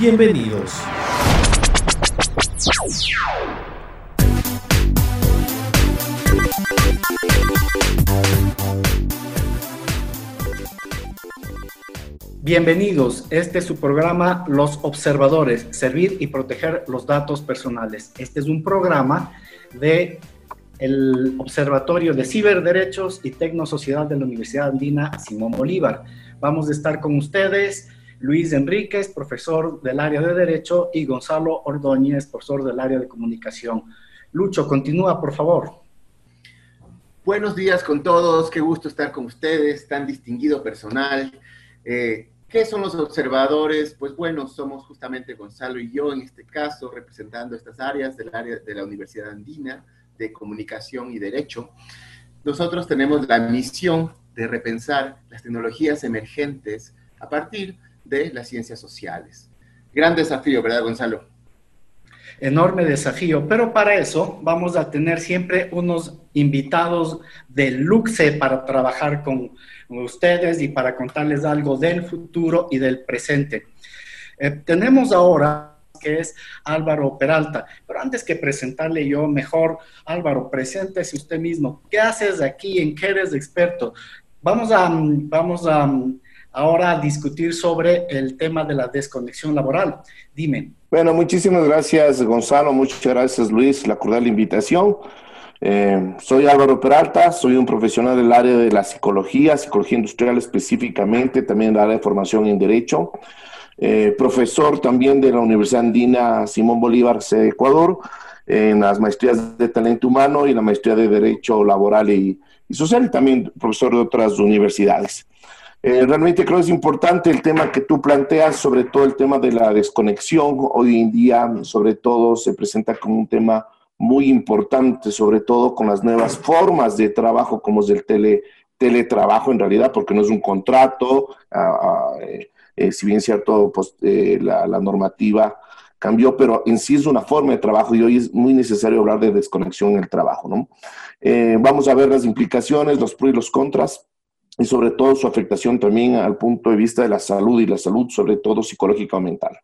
Bienvenidos. Bienvenidos, este es su programa Los Observadores, servir y proteger los datos personales. Este es un programa de el Observatorio de Ciberderechos y Tecnosociedad de la Universidad Andina Simón Bolívar. Vamos a estar con ustedes Luis Enríquez, profesor del área de Derecho, y Gonzalo Ordóñez, profesor del área de Comunicación. Lucho, continúa, por favor. Buenos días con todos, qué gusto estar con ustedes, tan distinguido personal. Eh, ¿Qué son los observadores? Pues bueno, somos justamente Gonzalo y yo en este caso representando estas áreas del área de la Universidad Andina de Comunicación y Derecho. Nosotros tenemos la misión de repensar las tecnologías emergentes a partir de las ciencias sociales. Gran desafío, ¿verdad, Gonzalo? Enorme desafío, pero para eso vamos a tener siempre unos invitados de luxe para trabajar con ustedes y para contarles algo del futuro y del presente. Eh, tenemos ahora que es Álvaro Peralta. Pero antes que presentarle yo mejor, Álvaro, preséntese usted mismo. ¿Qué haces aquí? ¿En qué eres experto? Vamos a, vamos a ahora discutir sobre el tema de la desconexión laboral. Dime. Bueno, muchísimas gracias Gonzalo, muchas gracias Luis, la cordial invitación. Eh, soy Álvaro Peralta, soy un profesional del área de la psicología, psicología industrial específicamente, también del área de formación en Derecho. Eh, profesor también de la Universidad Andina Simón Bolívar de Ecuador, en las maestrías de talento humano y la maestría de Derecho Laboral y, y Social, y también profesor de otras universidades. Eh, realmente creo que es importante el tema que tú planteas, sobre todo el tema de la desconexión. Hoy en día, sobre todo, se presenta como un tema muy importante, sobre todo con las nuevas formas de trabajo, como es el tele, teletrabajo en realidad, porque no es un contrato, ah, ah, eh, eh, si bien cierto, pues, la, normativa cambió, pero en sí es una forma de trabajo y hoy es muy necesario hablar de desconexión en el trabajo. ¿no? vamos a ver las implicaciones, los pros y los contras y sobre todo su afectación también al punto de vista de la salud y la salud, sobre todo psicológica o mental.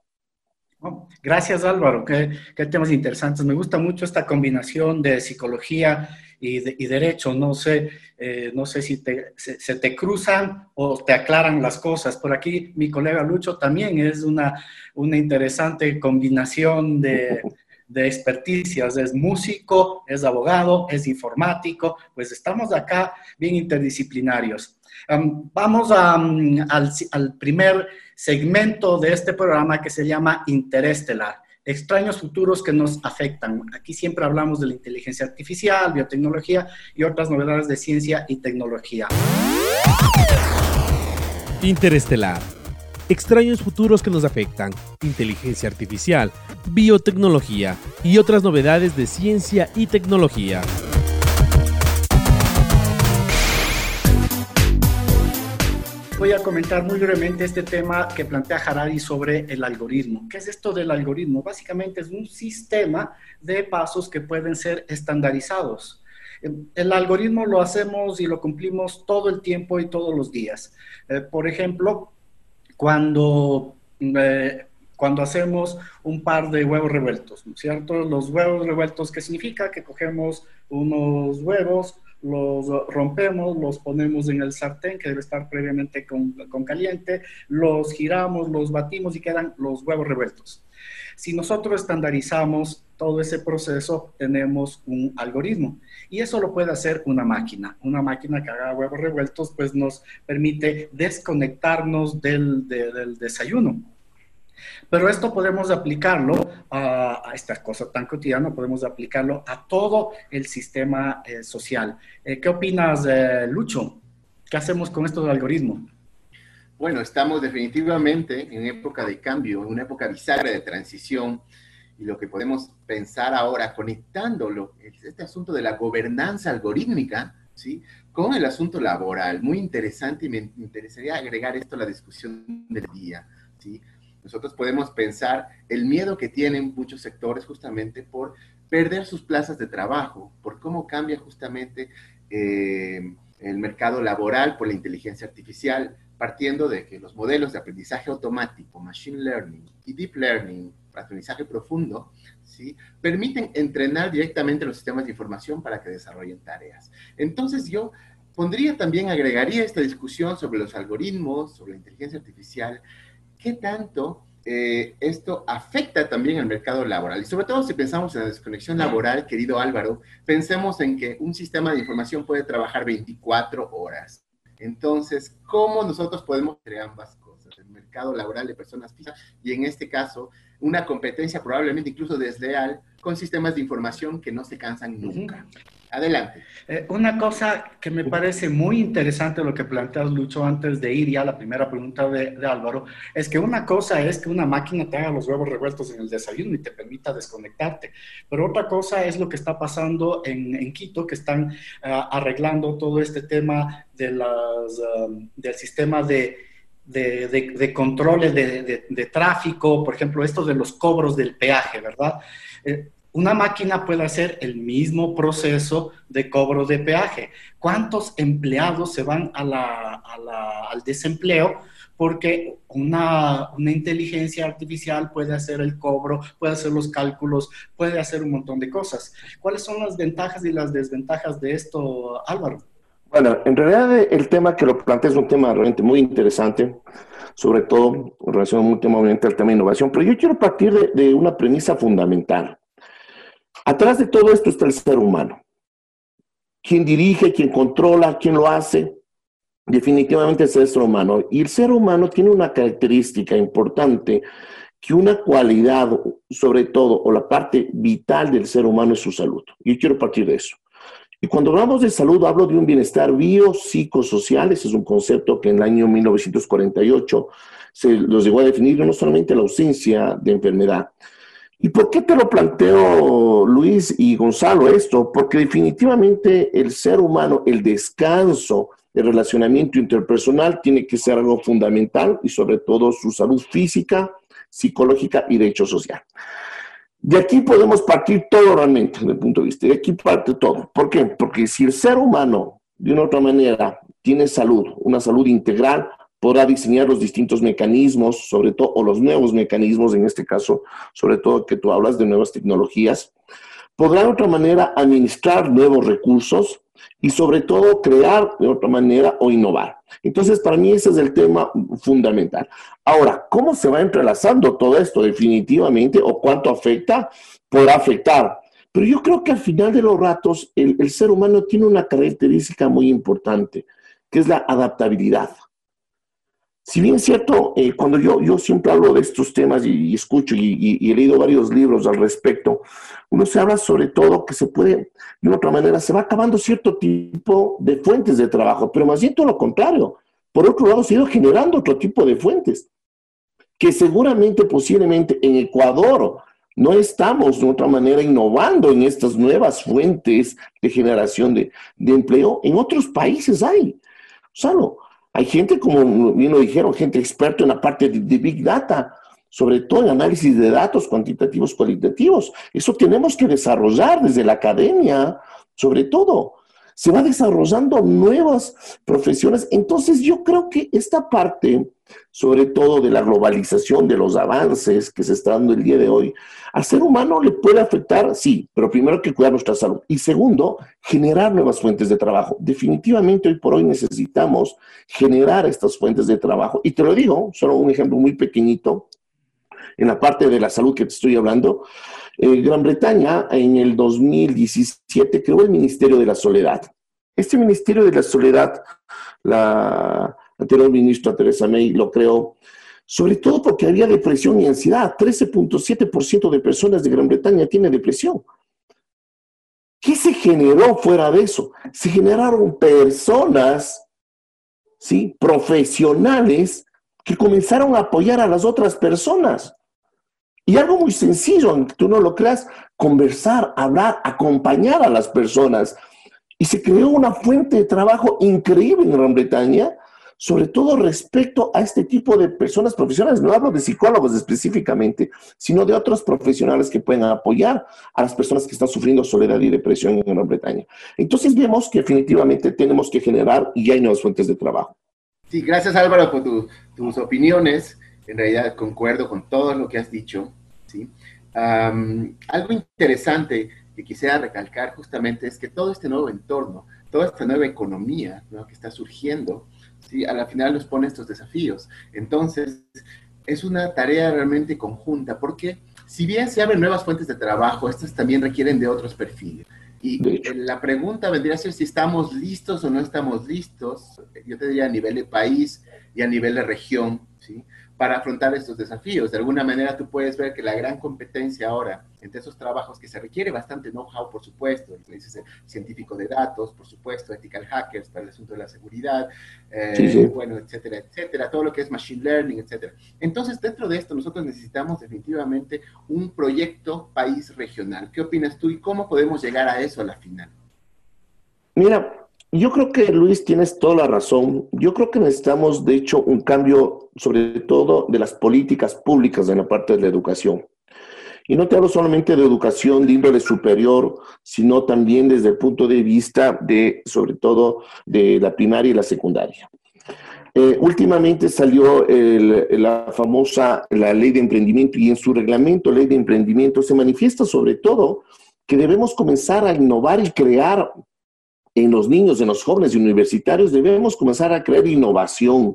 Oh, gracias Álvaro, qué, qué, temas interesantes. Me gusta mucho esta combinación de psicología y, y derecho. No sé, eh, no sé si te, se, se, te cruzan o te aclaran las cosas. Por aquí mi colega Lucho también es una, una interesante combinación de, de experticias. Es músico, es abogado, es informático. Pues estamos acá bien interdisciplinarios vamos al, primer segmento de este programa que se llama Interestelar, extraños futuros que nos afectan. Aquí siempre hablamos de la inteligencia artificial, biotecnología y otras novedades de ciencia y tecnología. Interestelar. Extraños futuros que nos afectan, inteligencia artificial, biotecnología y otras novedades de ciencia y tecnología. voy a comentar muy brevemente este tema que plantea Harari sobre el algoritmo. ¿Qué es esto del algoritmo? Básicamente es un sistema de pasos que pueden ser estandarizados. El algoritmo lo hacemos y lo cumplimos todo el tiempo y todos los días. Eh, por ejemplo, cuando, eh, cuando hacemos un par de huevos revueltos, ¿no es cierto? Los huevos revueltos, ¿qué significa? Que cogemos unos huevos, los rompemos, los ponemos en el sartén que debe estar previamente con, con caliente, los giramos, los batimos y quedan los huevos revueltos. Si nosotros estandarizamos todo ese proceso, tenemos un algoritmo. Y eso lo puede hacer una máquina. Una máquina que haga huevos revueltos, pues nos permite desconectarnos del, desayuno. Pero esto podemos aplicarlo a, a, esta cosa tan cotidiana, podemos aplicarlo a todo el sistema eh, social. Eh, ¿Qué opinas, Lucho? ¿Qué hacemos con estos algoritmos? Bueno, estamos definitivamente en época de cambio, en una época bisagra de transición, y lo que podemos pensar ahora, conectándolo, este asunto de la gobernanza algorítmica, ¿sí? con el asunto laboral, muy interesante, y me interesaría agregar esto a la discusión del día, ¿sí? Nosotros podemos pensar el miedo que tienen muchos sectores justamente por perder sus plazas de trabajo, por cómo cambia justamente eh, el mercado laboral por la inteligencia artificial, partiendo de que los modelos de aprendizaje automático, machine learning y deep learning, aprendizaje profundo, ¿sí? permiten entrenar directamente los sistemas de información para que desarrollen tareas. Entonces yo pondría también, agregaría esta discusión sobre los algoritmos, sobre la inteligencia artificial, qué tanto eh, esto afecta también al mercado laboral. Y sobre todo si pensamos en la desconexión laboral, querido Álvaro, pensemos en que un sistema de información puede trabajar 24 horas. Entonces, ¿cómo nosotros podemos crear ambas cosas? El mercado laboral de personas físicas y en este caso, una competencia probablemente incluso desleal con sistemas de información que no se cansan nunca. Adelante. Eh, una cosa que me parece muy interesante lo que planteas, Lucho, antes de ir ya a la primera pregunta de, Álvaro, es que una cosa es que una máquina te haga los huevos revueltos en el desayuno y te permita desconectarte, pero otra cosa es lo que está pasando en, Quito, que están uh, arreglando todo este tema de las, um, del sistema de, de, de, controles de, de, tráfico, por ejemplo, esto de los cobros del peaje, ¿verdad? Eh, una máquina puede hacer el mismo proceso de cobro de peaje. ¿Cuántos empleados se van a la, al desempleo? Porque una, inteligencia artificial puede hacer el cobro, puede hacer los cálculos, puede hacer un montón de cosas. ¿Cuáles son las ventajas y las desventajas de esto, Álvaro? Bueno, en realidad el tema que lo plantea es un tema realmente muy interesante, sobre todo en relación últimamente al tema de innovación, pero yo quiero partir de una premisa fundamental. Atrás de todo esto está el ser humano. Quien dirige, quien controla, quien lo hace, definitivamente es el ser humano. Y el ser humano tiene una característica importante, que una cualidad, sobre todo, o la parte vital del ser humano es su salud. Yo quiero partir de eso. Y cuando hablamos de salud, hablo de un bienestar biopsicosocial. Ese es un concepto que en el año 1948 se los llegó a definir no solamente la ausencia de enfermedad, ¿Y por qué te lo planteo, Luis y Gonzalo, esto? Porque definitivamente el ser humano, el descanso, el relacionamiento interpersonal tiene que ser algo fundamental y sobre todo su salud física, psicológica y de hecho social. De aquí podemos partir todo realmente, desde el punto de vista. De aquí parte todo. ¿Por qué? Porque si el ser humano, de una u otra manera, tiene salud, una salud integral, podrá diseñar los distintos mecanismos, sobre todo, o los nuevos mecanismos, en este caso, sobre todo que tú hablas de nuevas tecnologías, podrá de otra manera administrar nuevos recursos y sobre todo crear de otra manera o innovar. Entonces, para mí ese es el tema fundamental. Ahora, ¿cómo se va entrelazando todo esto definitivamente o cuánto afecta? Podrá afectar. Pero yo creo que al final de los ratos el, ser humano tiene una característica muy importante, que es la adaptabilidad. Si bien es cierto, eh, cuando yo, yo siempre hablo de estos temas y, escucho y, he leído varios libros al respecto, uno se habla sobre todo que se puede, de una otra manera, se va acabando cierto tipo de fuentes de trabajo, pero más bien todo lo contrario. Por otro lado, se ha ido generando otro tipo de fuentes, que seguramente, posiblemente en Ecuador, no estamos de otra manera innovando en estas nuevas fuentes de generación de, de empleo. En otros países hay. Solo hay gente, como bien lo dijeron, gente experta en la parte de, de Big Data, sobre todo en análisis de datos cuantitativos, cualitativos. Eso tenemos que desarrollar desde la academia, sobre todo. Se va desarrollando nuevas profesiones. Entonces yo creo que esta parte, sobre todo de la globalización, de los avances que se está dando el día de hoy, al ser humano le puede afectar, sí, pero primero hay que cuidar nuestra salud. Y segundo, generar nuevas fuentes de trabajo. Definitivamente hoy por hoy necesitamos generar estas fuentes de trabajo. Y te lo digo, solo un ejemplo muy pequeñito, en la parte de la salud que te estoy hablando. Eh, Gran Bretaña en el 2017 creó el Ministerio de la Soledad. Este Ministerio de la Soledad, la anterior ministra Teresa May lo creó, sobre todo porque había depresión y ansiedad. 13.7% de personas de Gran Bretaña tienen depresión. ¿Qué se generó fuera de eso? Se generaron personas, ¿sí? Profesionales que comenzaron a apoyar a las otras personas. Y algo muy sencillo, aunque tú no lo creas, conversar, hablar, acompañar a las personas. Y se creó una fuente de trabajo increíble en Gran Bretaña, sobre todo respecto a este tipo de personas profesionales. No hablo de psicólogos específicamente, sino de otros profesionales que pueden apoyar a las personas que están sufriendo soledad y depresión en Gran Bretaña. Entonces vemos que definitivamente tenemos que generar y hay nuevas fuentes de trabajo. Sí, gracias Álvaro por tus opiniones en realidad concuerdo con todo lo que has dicho. ¿sí? algo interesante que quisiera recalcar justamente es que todo este nuevo entorno, toda esta nueva economía que está surgiendo, ¿sí? a la final nos pone estos desafíos. Entonces, es una tarea realmente conjunta, porque si bien se abren nuevas fuentes de trabajo, estas también requieren de otros perfiles. Y la pregunta vendría a ser si estamos listos o no estamos listos, yo te diría a nivel de país y a nivel de región, ¿sí? Para afrontar estos desafíos. De alguna manera tú puedes ver que la gran competencia ahora entre esos trabajos que se requiere bastante know-how, por supuesto, el científico de datos, por supuesto, ethical hackers para el asunto de la seguridad, eh, bueno, etcétera, etcétera, todo lo que es machine learning, etcétera. Entonces, dentro de esto, nosotros necesitamos definitivamente un proyecto país regional. ¿Qué opinas tú y cómo podemos llegar a eso a la final? Mira, yo creo que Luis tienes toda la razón. Yo creo que necesitamos, de hecho, un cambio, sobre todo de las políticas públicas en la parte de la educación. Y no te hablo solamente de educación de índole superior, sino también desde el punto de vista de, sobre todo, de la primaria y la secundaria. Eh, últimamente salió la famosa la ley de emprendimiento y en su reglamento, ley de emprendimiento, se manifiesta sobre todo que debemos comenzar a innovar y crear en los niños, en los jóvenes y universitarios, debemos comenzar a crear innovación,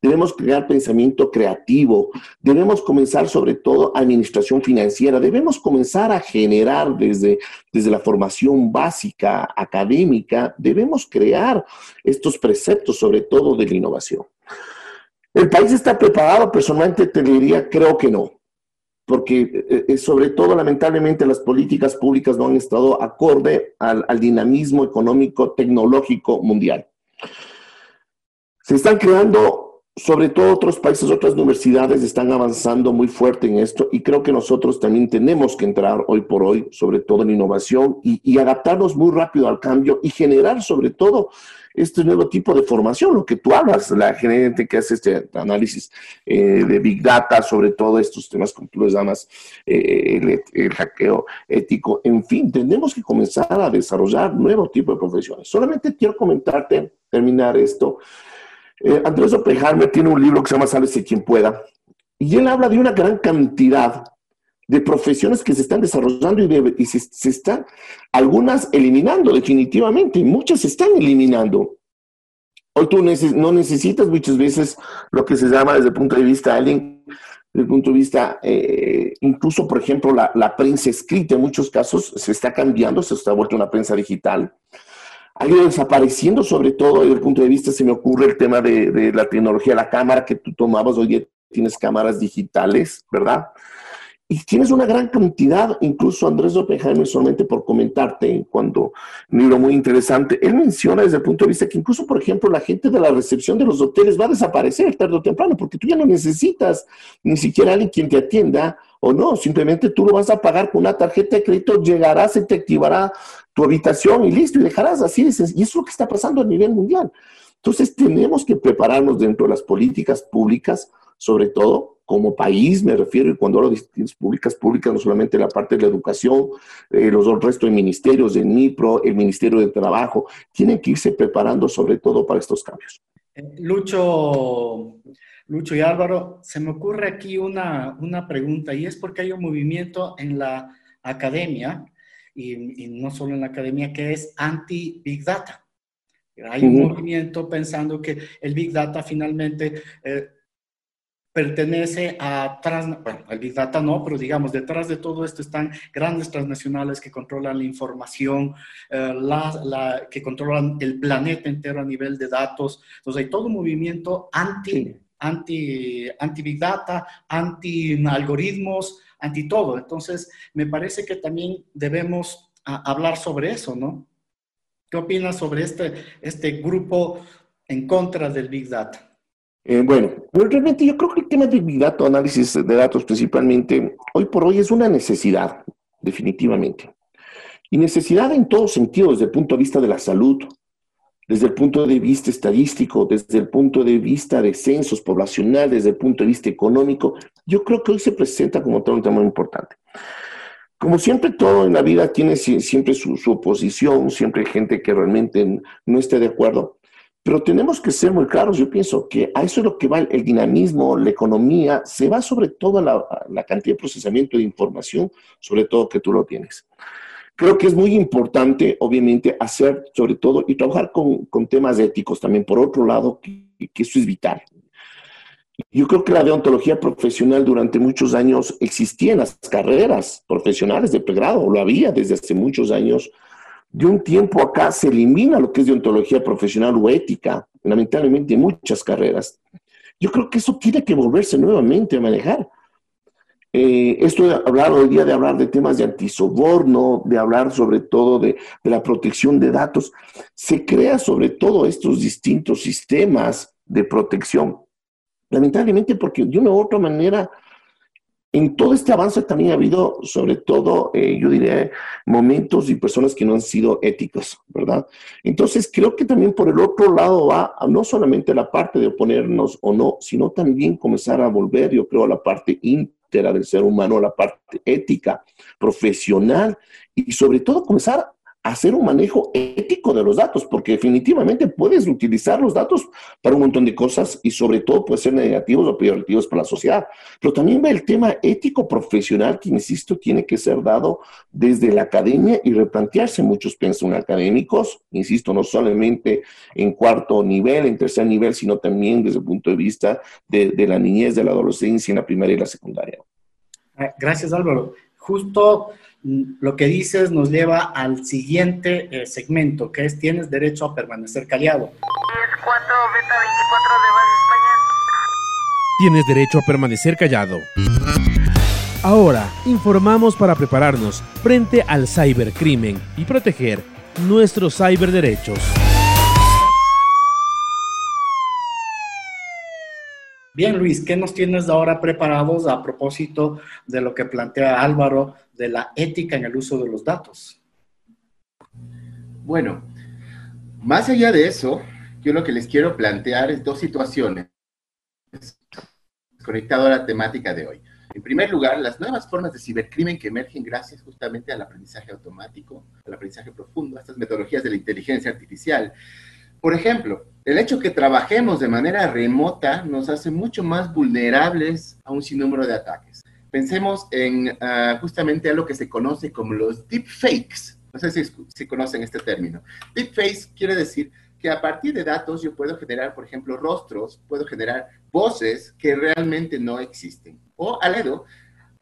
debemos crear pensamiento creativo, debemos comenzar sobre todo administración financiera, debemos comenzar a generar desde, desde la formación básica, académica, debemos crear estos preceptos sobre todo de la innovación. ¿El país está preparado? Personalmente te diría, creo que no porque eh, eh, sobre todo lamentablemente las políticas públicas no han estado acorde al, dinamismo económico tecnológico mundial. Se están creando, sobre todo otros países, otras universidades están avanzando muy fuerte en esto y creo que nosotros también tenemos que entrar hoy por hoy, sobre todo en innovación y, y adaptarnos muy rápido al cambio y generar sobre todo este nuevo tipo de formación, lo que tú hablas, la gente que hace este análisis eh, de Big Data, sobre todo estos temas como tú les llamas, eh, el, hackeo ético, en fin, tenemos que comenzar a desarrollar nuevo tipo de profesiones. Solamente quiero comentarte, terminar esto. Eh, Andrés Oppenheimer tiene un libro que se llama Sálvese quien pueda, y él habla de una gran cantidad de profesiones que se están desarrollando y, se, están algunas eliminando definitivamente, muchas se están eliminando. Hoy tú no necesitas muchas veces lo que se llama desde el punto de vista alguien, desde el punto de vista, eh, incluso por ejemplo la, la, prensa escrita en muchos casos se está cambiando, se está vuelto una prensa digital. Ha ido desapareciendo sobre todo desde el punto de vista, se me ocurre el tema de, de la tecnología, la cámara que tú tomabas, hoy día tienes cámaras digitales, ¿verdad? Y tienes una gran cantidad, incluso Andrés Oppenheimer, solamente por comentarte, cuando un libro muy interesante, él menciona desde el punto de vista que incluso, por ejemplo, la gente de la recepción de los hoteles va a desaparecer tarde o temprano, porque tú ya no necesitas ni siquiera alguien quien te atienda o no, simplemente tú lo vas a pagar con una tarjeta de crédito, llegarás y te activará tu habitación y listo, y dejarás así, y eso es lo que está pasando a nivel mundial. Entonces tenemos que prepararnos dentro de las políticas públicas sobre todo como país, me refiero, y cuando hablo de instituciones públicas, públicas no solamente la parte de la educación, eh, los dos restos de ministerios, el MIPRO, el Ministerio de Trabajo, tienen que irse preparando sobre todo para estos cambios. Eh, Lucho, Lucho y Álvaro, se me ocurre aquí una, una pregunta y es porque hay un movimiento en la academia y, no solo en la academia que es anti-Big Data. Hay un movimiento pensando que el Big Data finalmente eh, pertenece a, bueno, el Big Data no, pero digamos, detrás de todo esto están grandes transnacionales que controlan la información, eh, la, que controlan el planeta entero a nivel de datos. Entonces hay todo un movimiento anti, anti, anti Big Data, anti algoritmos, anti todo. Entonces, me parece que también debemos hablar sobre eso, ¿no? ¿Qué opinas sobre este, este grupo en contra del Big Data? Eh, bueno, realmente yo creo que el tema del Big Data, análisis de datos principalmente, hoy por hoy es una necesidad, definitivamente. Y necesidad en todos sentidos, desde el punto de vista de la salud, desde el punto de vista estadístico, desde el punto de vista de censos poblacional, desde el punto de vista económico, yo creo que hoy se presenta como todo un tema muy importante. Como siempre, todo en la vida tiene siempre su, oposición, siempre hay gente que realmente no esté de acuerdo, pero tenemos que ser muy claros. Yo pienso que a eso es lo que va el dinamismo, la economía, se va sobre todo a la, la cantidad de procesamiento de información, sobre todo que tú lo tienes. Creo que es muy importante, obviamente, hacer sobre todo y trabajar con, con temas éticos también, por otro lado, que, que, eso es vital. Yo creo que la deontología profesional durante muchos años existía en las carreras profesionales de pregrado, lo había desde hace muchos años. De un tiempo acá se elimina lo que es deontología profesional o ética, lamentablemente en muchas carreras. Yo creo que eso tiene que volverse nuevamente a manejar. Eh, esto de hablar hoy día, de hablar de temas de antisoborno, de hablar sobre todo de, la protección de datos, se crea sobre todo estos distintos sistemas de protección. Lamentablemente porque de una u otra manera, en todo este avance también ha habido sobre todo, eh, yo diría, momentos y personas que no han sido éticos, ¿verdad? Entonces creo que también por el otro lado va no solamente la parte de oponernos o no, sino también comenzar a volver, yo creo, a la parte íntima del ser humano, la parte ética, profesional y sobre todo comenzar a hacer un manejo ético de los datos, porque definitivamente puedes utilizar los datos para un montón de cosas y sobre todo puede ser negativos o peyorativos para la sociedad. Pero también ve el tema ético profesional que, insisto, tiene que ser dado desde la academia y replantearse. Muchos piensan académicos, insisto, no solamente en cuarto nivel, en tercer nivel, sino también desde el punto de vista de, de la niñez, de la adolescencia en la primaria y la secundaria. Ah, gracias, Álvaro. Justo lo que dices nos lleva al siguiente eh, segmento, que es tienes derecho a permanecer callado. Tienes derecho a permanecer callado. Ahora, informamos para prepararnos frente al cibercrimen y proteger nuestros ciberderechos. Bien, Luis, ¿qué nos tienes ahora preparados a propósito de lo que plantea Álvaro de la ética en el uso de los datos? Bueno, más allá de eso, yo lo que les quiero plantear es dos situaciones conectado a la temática de hoy. En primer lugar, las nuevas formas de cibercrimen que emergen gracias justamente al aprendizaje automático, al aprendizaje profundo, a estas metodologías de la inteligencia artificial. Por ejemplo, el hecho que trabajemos de manera remota nos hace mucho más vulnerables a un sinnúmero de ataques. Pensemos en uh, justamente a lo que se conoce como los deepfakes. No sé si, si conocen este término. Deepfakes quiere decir que a partir de datos yo puedo generar, por ejemplo, rostros, puedo generar voces que realmente no existen. O, aledo,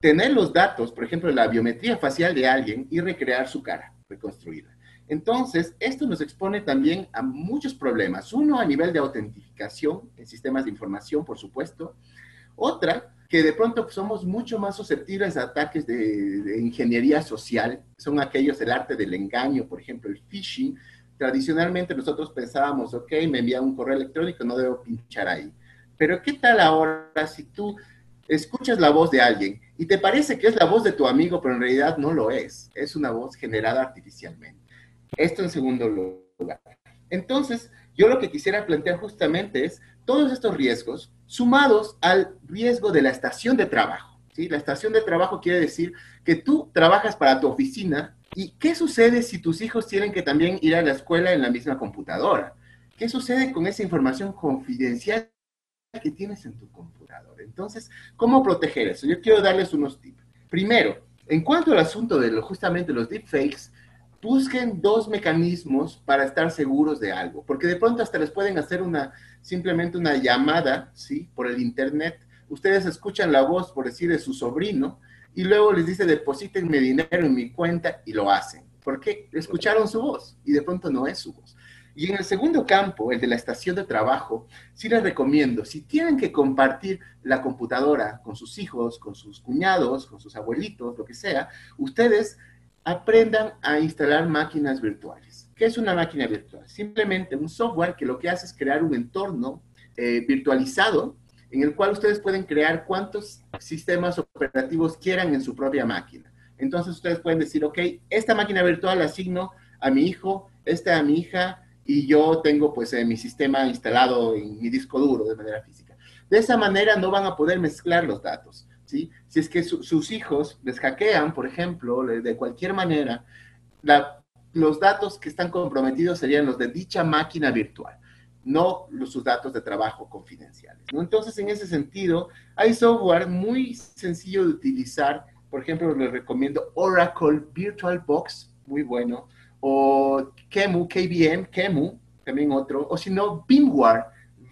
tener los datos, por ejemplo, la biometría facial de alguien y recrear su cara reconstruida. Entonces, esto nos expone también a muchos problemas. Uno, a nivel de autentificación en sistemas de información, por supuesto. Otra, que de pronto somos mucho más susceptibles a ataques de, ingeniería social. Son aquellos del arte del engaño, por ejemplo, el phishing. Tradicionalmente nosotros pensábamos, ok, me envía un correo electrónico, no debo pinchar ahí. Pero ¿qué tal ahora si tú escuchas la voz de alguien y te parece que es la voz de tu amigo, pero en realidad no lo es? Es una voz generada artificialmente. Esto en segundo lugar. Entonces, yo lo que quisiera plantear justamente es, todos estos riesgos sumados al riesgo de la estación de trabajo. ¿sí? La estación de trabajo quiere decir que tú trabajas para tu oficina y ¿qué sucede si tus hijos tienen que también ir a la escuela en la misma computadora? ¿Qué sucede con esa información confidencial que tienes en tu computadora? Entonces, ¿cómo proteger eso? Yo quiero darles unos tips. Primero, en cuanto al asunto de justamente los deepfakes, busquen dos mecanismos para estar seguros de algo, porque de pronto hasta les pueden hacer una, simplemente una llamada, ¿sí? Por el internet. Ustedes escuchan la voz, por decir, de su sobrino, y luego les dice, deposítenme dinero en mi cuenta, y lo hacen. Porque escucharon su voz, y de pronto no es su voz. Y en el segundo campo, el de la estación de trabajo, sí les recomiendo, si tienen que compartir la computadora con sus hijos, con sus cuñados, con sus abuelitos, lo que sea, ustedes aprendan a instalar máquinas virtuales. ¿Qué es una máquina virtual? Simplemente un software que lo que hace es crear un entorno eh, virtualizado en el cual ustedes pueden crear cuantos sistemas operativos quieran en su propia máquina. Entonces ustedes pueden decir, ok, esta máquina virtual la asigno a mi hijo, esta a mi hija, y yo tengo pues eh, mi sistema instalado en mi disco duro de manera física. De esa manera no van a poder mezclar los datos. Si es que sus hijos les hackean, por ejemplo, de cualquier manera, los datos que están comprometidos serían los de dicha máquina virtual, no los, sus datos de trabajo confidenciales. Entonces, en ese sentido, hay software muy sencillo de utilizar. Por ejemplo, les recomiendo Oracle VirtualBox, muy bueno, o Kemu, KVM, Kemu, también otro, o si no, BIMWare,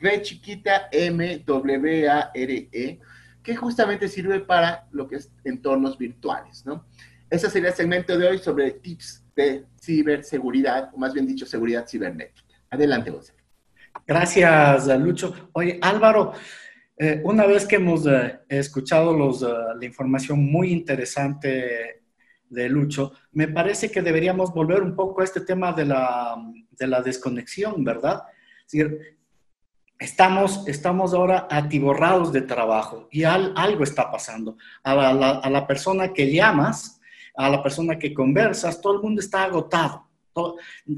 V chiquita M W A R E que justamente sirve para lo que es entornos virtuales, ¿no? Ese sería el segmento de hoy sobre tips de ciberseguridad, o más bien dicho, seguridad cibernética. Adelante, José. Gracias, Lucho. Oye, Álvaro, eh, una vez que hemos eh, escuchado los, eh, la información muy interesante de Lucho, me parece que deberíamos volver un poco a este tema de la, de la desconexión, ¿verdad? Es decir, estamos, estamos ahora atiborrados de trabajo y algo está pasando. A la, persona que llamas, a la persona que conversas, todo el mundo está agotado.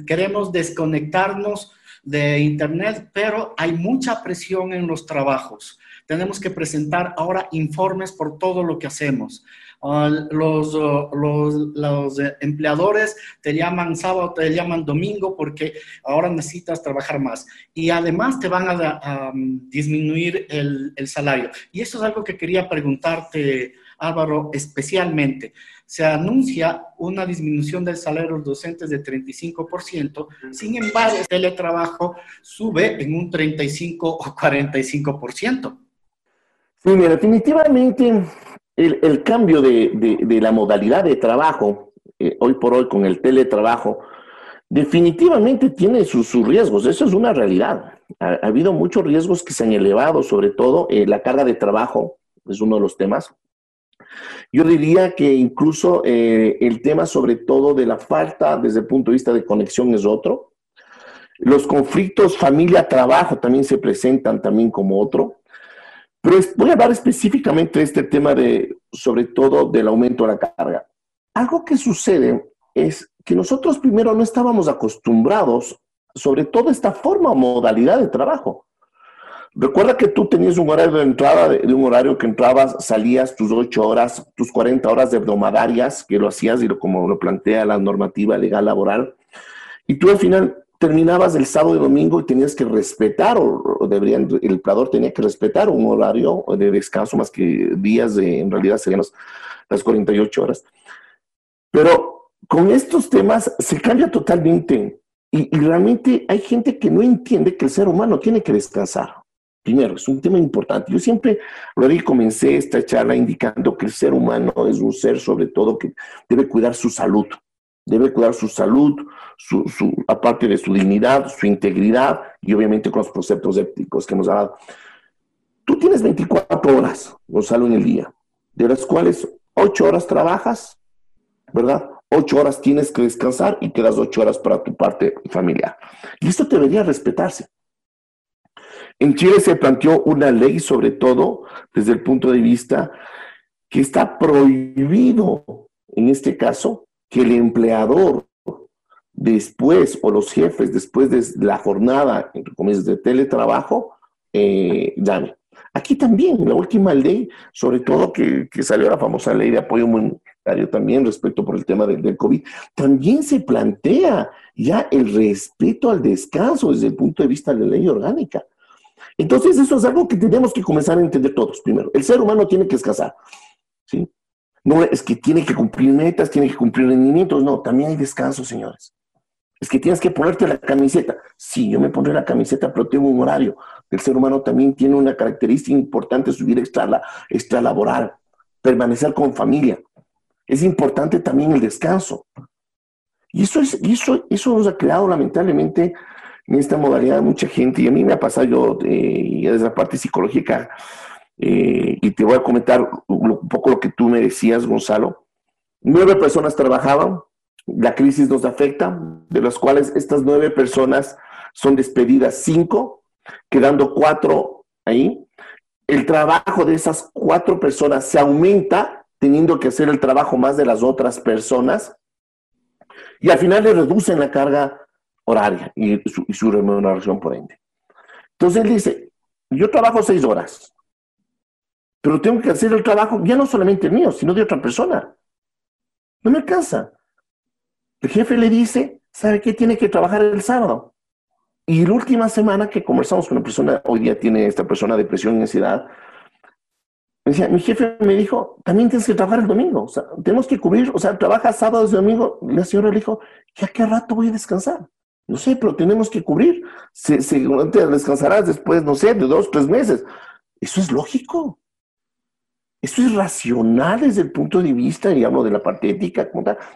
queremos desconectarnos de Internet, pero hay mucha presión en los trabajos. Tenemos que presentar ahora informes por todo lo que hacemos. Ah, los, ah, los, los, empleadores te llaman sábado, te llaman domingo porque ahora necesitas trabajar más. Y además te van a, disminuir el, el, salario. Y eso es algo que quería preguntarte, Álvaro, especialmente. Se anuncia una disminución del salario de los docentes de 35%, sin embargo, el teletrabajo sube en un 35 o 45%. Sí, mira, definitivamente el, cambio de, la modalidad de trabajo, eh, hoy por hoy con el teletrabajo, definitivamente tiene sus, riesgos, eso es una realidad. Ha, habido muchos riesgos que se han elevado, sobre todo eh, la carga de trabajo es uno de los temas. Yo diría que incluso eh, el tema sobre todo de la falta desde el punto de vista de conexión es otro. Los conflictos familia-trabajo también se presentan también como otro. Pero voy a hablar específicamente de este tema de, sobre todo, del aumento de la carga. Algo que sucede es que nosotros primero no estábamos acostumbrados sobre todo esta forma o modalidad de trabajo. Recuerda que tú tenías un horario de entrada, de, un horario que entrabas, salías tus ocho horas, tus 40 horas de hebdomadarias, que lo hacías y lo, como lo plantea la normativa legal laboral, y tú al final terminabas el sábado y domingo y tenías que respetar, o, deberían, el empleador tenía que respetar un horario de descanso más que días de, en realidad serían las 48 horas. Pero con estos temas se cambia totalmente y, y, realmente hay gente que no entiende que el ser humano tiene que descansar. Primero, es un tema importante. Yo siempre lo dije, comencé esta charla indicando que el ser humano es un ser sobre todo que debe cuidar su salud debe cuidar su salud, aparte de su dignidad, su integridad y obviamente con los conceptos éticos que hemos hablado. Tú tienes 24 horas, Gonzalo, en el día, de las cuales 8 horas trabajas, ¿verdad? 8 horas tienes que descansar y quedas 8 horas para tu parte familiar. Y esto debería respetarse. En Chile se planteó una ley, sobre todo desde el punto de vista que está prohibido, en este caso, que el empleador después o los jefes después de la jornada, entre comillas, de teletrabajo, eh, llame. Aquí también, la última ley, sobre todo que, que salió la famosa ley de apoyo humanitario también respecto por el tema del, del COVID, también se plantea ya el respeto al descanso desde el punto de vista de la ley orgánica. Entonces, eso es algo que tenemos que comenzar a entender todos. Primero, el ser humano tiene que descansar. ¿sí? No es que tiene que cumplir metas, tiene que cumplir rendimientos. No, también hay descanso, señores. Es que tienes que ponerte la camiseta. Sí, yo me pondré la camiseta, pero tengo un horario. El ser humano también tiene una característica importante, subir extra, extra laboral, permanecer con familia. Es importante también el descanso. Y eso, es, eso, eso nos ha creado lamentablemente en esta modalidad mucha gente, y a mí me ha pasado yo eh, desde la parte psicológica, eh, y te voy a comentar un poco lo que tú me decías, Gonzalo. Nueve personas trabajaban, la crisis nos afecta, de las cuales estas nueve personas son despedidas cinco, quedando cuatro ahí. El trabajo de esas cuatro personas se aumenta teniendo que hacer el trabajo más de las otras personas y al final le reducen la carga horaria y su, remuneración por ende. Entonces él dice, yo trabajo seis horas, pero tengo que hacer el trabajo ya no solamente mío, sino de otra persona. No me alcanza. El jefe le dice, ¿sabe qué? Tiene que trabajar el sábado. Y la última semana que conversamos con una persona, hoy día tiene esta persona depresión y ansiedad, me decía, mi jefe me dijo, también tienes que trabajar el domingo, o sea, tenemos que cubrir, o sea, trabaja sábados y domingo. La señora le dijo, ¿ya qué rato voy a descansar? No sé, pero tenemos que cubrir. Se, te descansarás después, no sé, de dos, tres meses. Eso es lógico. ¿Eso es racional desde el punto de vista, digamos, de la parte ética?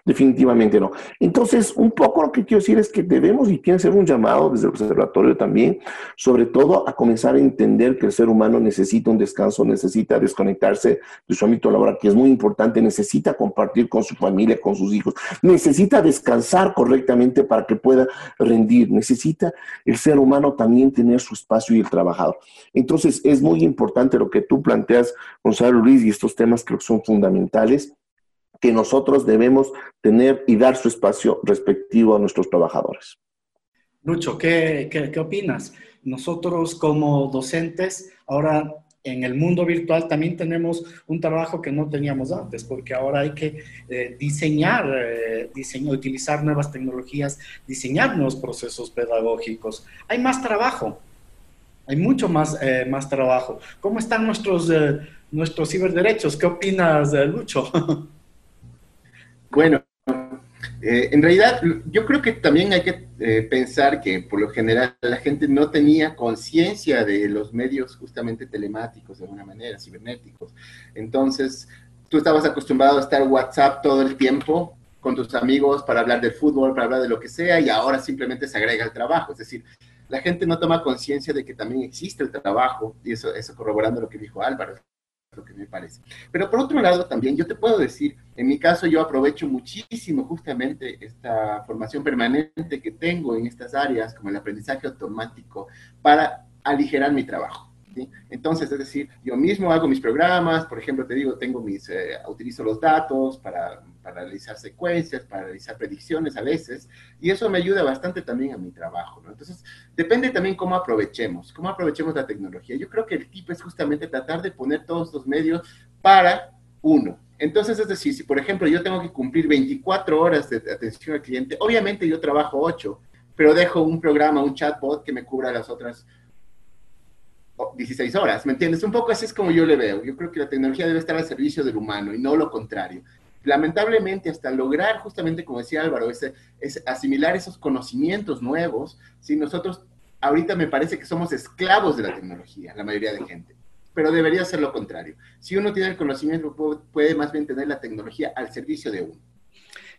Definitivamente no. Entonces, un poco lo que quiero decir es que debemos y tiene que ser un llamado desde el observatorio también, sobre todo a comenzar a entender que el ser humano necesita un descanso, necesita desconectarse de su ámbito laboral, que es muy importante, necesita compartir con su familia, con sus hijos, necesita descansar correctamente para que pueda rendir, necesita el ser humano también tener su espacio y el trabajador. Entonces, es muy importante lo que tú planteas, Gonzalo Luis, y estos temas creo que son fundamentales que nosotros debemos tener y dar su espacio respectivo a nuestros trabajadores. Lucho, ¿qué, qué, opinas? Nosotros como docentes, ahora en el mundo virtual también tenemos un trabajo que no teníamos antes, porque ahora hay que eh, diseñar, eh, utilizar nuevas tecnologías, diseñar nuevos procesos pedagógicos. Hay más trabajo, hay mucho más, eh, más trabajo. ¿Cómo están nuestros nuestros ciberderechos. ¿Qué opinas, Lucho? Bueno, eh, en realidad yo creo que también hay que eh, pensar que por lo general la gente no tenía conciencia de los medios justamente telemáticos de alguna manera, cibernéticos. Entonces, tú estabas acostumbrado a estar WhatsApp todo el tiempo con tus amigos para hablar del fútbol, para hablar de lo que sea, y ahora simplemente se agrega el trabajo. Es decir, la gente no toma conciencia de que también existe el trabajo, y eso, eso corroborando lo que dijo Álvaro, lo que me parece. Pero por otro lado, también yo te puedo decir, en mi caso yo aprovecho muchísimo justamente esta formación permanente que tengo en estas áreas, como el aprendizaje automático, para aligerar mi trabajo. Entonces, es decir, yo mismo hago mis programas, por ejemplo, te digo, tengo mis, eh, utilizo los datos para, para, realizar secuencias, para realizar predicciones a veces, y eso me ayuda bastante también a mi trabajo, ¿no? Entonces, depende también cómo aprovechemos, cómo aprovechemos la tecnología. Yo creo que el tip es justamente tratar de poner todos los medios para uno. Entonces, es decir, si por ejemplo yo tengo que cumplir 24 horas de atención al cliente, obviamente yo trabajo 8, pero dejo un programa, un chatbot que me cubra las otras 16 horas, ¿me entiendes? Un poco así es como yo le veo. Yo creo que la tecnología debe estar al servicio del humano y no lo contrario. Lamentablemente, hasta lograr justamente, como decía Álvaro, ese, asimilar esos conocimientos nuevos, si nosotros ahorita me parece que somos esclavos de la tecnología, la mayoría de gente, pero debería ser lo contrario. Si uno tiene el conocimiento, puede, más bien tener la tecnología al servicio de uno.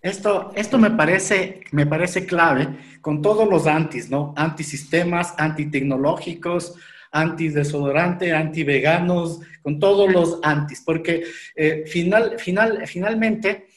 Esto, esto me, parece, me parece clave con todos los antis, ¿no? Antisistemas, antitecnológicos, antidesodorante, anti-veganos, con todos los antis, porque eh, final, final, finalmente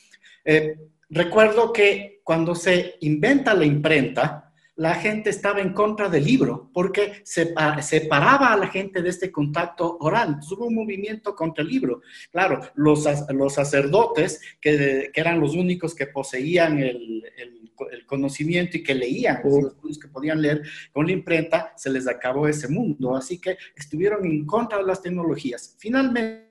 eh, recuerdo que cuando se inventa la imprenta, la gente estaba en contra del libro porque se, separaba a la gente de este contacto oral. hubo un movimiento contra el libro. Claro, los, los sacerdotes, que, que, eran los únicos que poseían el, el el conocimiento y que leían, los que podían leer con la imprenta, se les acabó ese mundo. Así que estuvieron en contra de las tecnologías. Finalmente,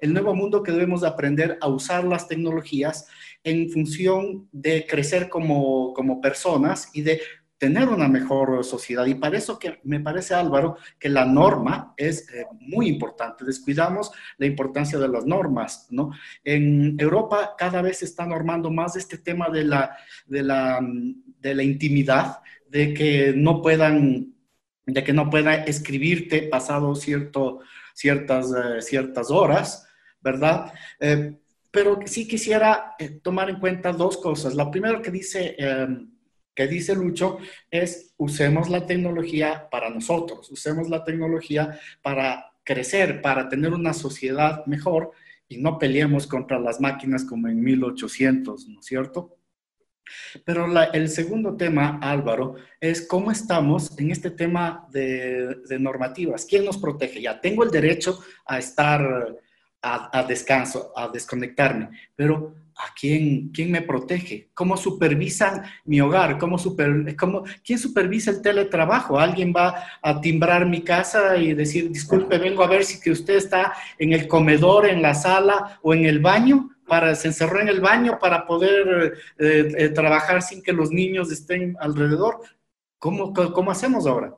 el nuevo mundo que debemos aprender a usar las tecnologías en función de crecer como, como personas y de tener una mejor sociedad. Y para eso que me parece, Álvaro, que la norma es eh, muy importante. Descuidamos la importancia de las normas, ¿no? En Europa cada vez se está normando más este tema de la, de la, de la intimidad, de que no puedan, de que no pueda escribirte pasado cierto, ciertas, eh, ciertas horas, ¿verdad? Eh, pero sí quisiera tomar en cuenta dos cosas. La primera que dice que dice Lucho es usemos la tecnología para nosotros, usemos la tecnología para crecer, para tener una sociedad mejor y no peleemos contra las máquinas como en 1800, ¿no es cierto? Pero el segundo tema, Álvaro, es cómo estamos en este tema de, de normativas. ¿Quién nos protege? Ya tengo el derecho a estar a, descanso, a desconectarme, pero ¿a quién, quién me protege? ¿Cómo supervisan mi hogar? ¿Cómo ¿Quién supervisa el teletrabajo? ¿Alguien va a timbrar mi casa y decir, disculpe, vengo a ver si que usted está en el comedor, en la sala o en el baño? Para, se encerró en el baño para poder eh, eh, trabajar sin que los niños estén alrededor. ¿Cómo, cómo hacemos ahora?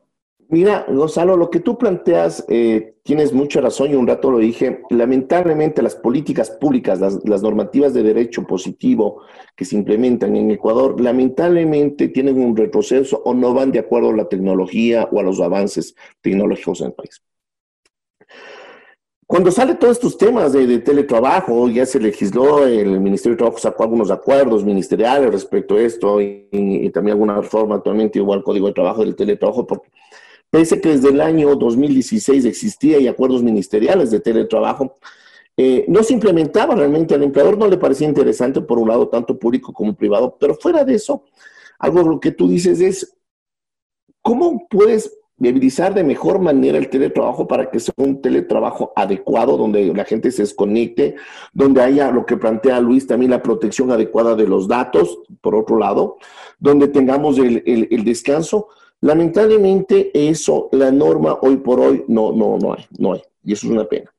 Mira, Gonzalo, lo que tú planteas, eh, tienes mucha razón y un rato lo dije. Lamentablemente las políticas públicas, las, normativas de derecho positivo que se implementan en Ecuador, lamentablemente tienen un retroceso o no van de acuerdo a la tecnología o a los avances tecnológicos en el país. Cuando sale todos estos temas de, teletrabajo, ya se legisló, el Ministerio de Trabajo sacó algunos acuerdos ministeriales respecto a esto y, también alguna reforma actualmente igual al Código de Trabajo del teletrabajo, porque Pese que desde el año 2016 existía y acuerdos ministeriales de teletrabajo, eh, no se implementaba realmente, al empleador no le parecía interesante, por un lado, tanto público como privado, pero fuera de eso, algo lo que tú dices es, ¿cómo puedes viabilizar de mejor manera el teletrabajo para que sea un teletrabajo adecuado, donde la gente se desconecte, donde haya lo que plantea Luis también la protección adecuada de los datos, por otro lado, donde tengamos el, el descanso, Lamentablemente eso, la norma hoy por hoy no, no, no hay, no hay, y eso es una pena.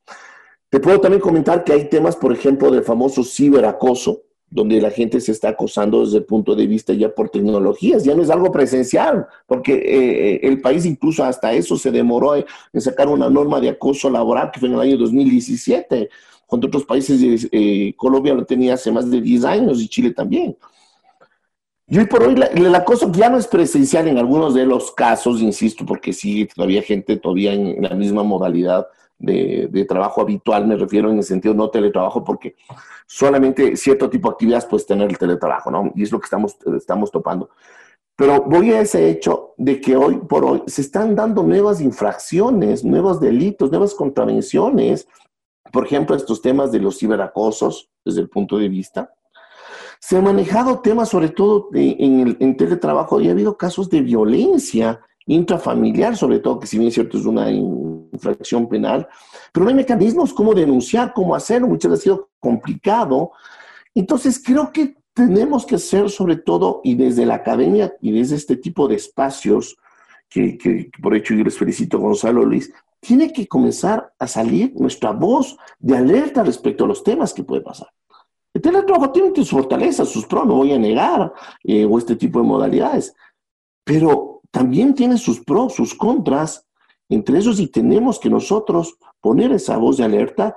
Te puedo también comentar que hay temas, por ejemplo, del famoso ciberacoso, donde la gente se está acosando desde el punto de vista ya por tecnologías, ya no es algo presencial, porque eh, el país incluso hasta eso se demoró en sacar una norma de acoso laboral que fue en el año 2017, cuando otros países, eh, Colombia lo tenía hace más de 10 años y Chile también. Y hoy por hoy el acoso ya no es presencial en algunos de los casos, insisto, porque sí, todavía gente todavía en la misma modalidad de, trabajo habitual, me refiero en el sentido no teletrabajo, porque solamente cierto tipo de actividades puedes tener el teletrabajo, ¿no? Y es lo que estamos, estamos topando. Pero voy a ese hecho de que hoy por hoy se están dando nuevas infracciones, nuevos delitos, nuevas contravenciones. Por ejemplo, estos temas de los ciberacosos, desde el punto de vista se han manejado temas, sobre todo en, el, teletrabajo, y ha habido casos de violencia intrafamiliar, sobre todo, que si bien es cierto es una infracción penal, pero no hay mecanismos cómo denunciar, cómo hacerlo, muchas veces ha sido complicado. Entonces, creo que tenemos que hacer, sobre todo, y desde la academia y desde este tipo de espacios, que, que por hecho yo les felicito, Gonzalo Luis, tiene que comenzar a salir nuestra voz de alerta respecto a los temas que puede pasar. El teletrabajo tiene sus fortalezas, sus pros, no voy a negar, eh, o este tipo de modalidades, pero también tiene sus pros, sus contras, entre esos y tenemos que nosotros poner esa voz de alerta.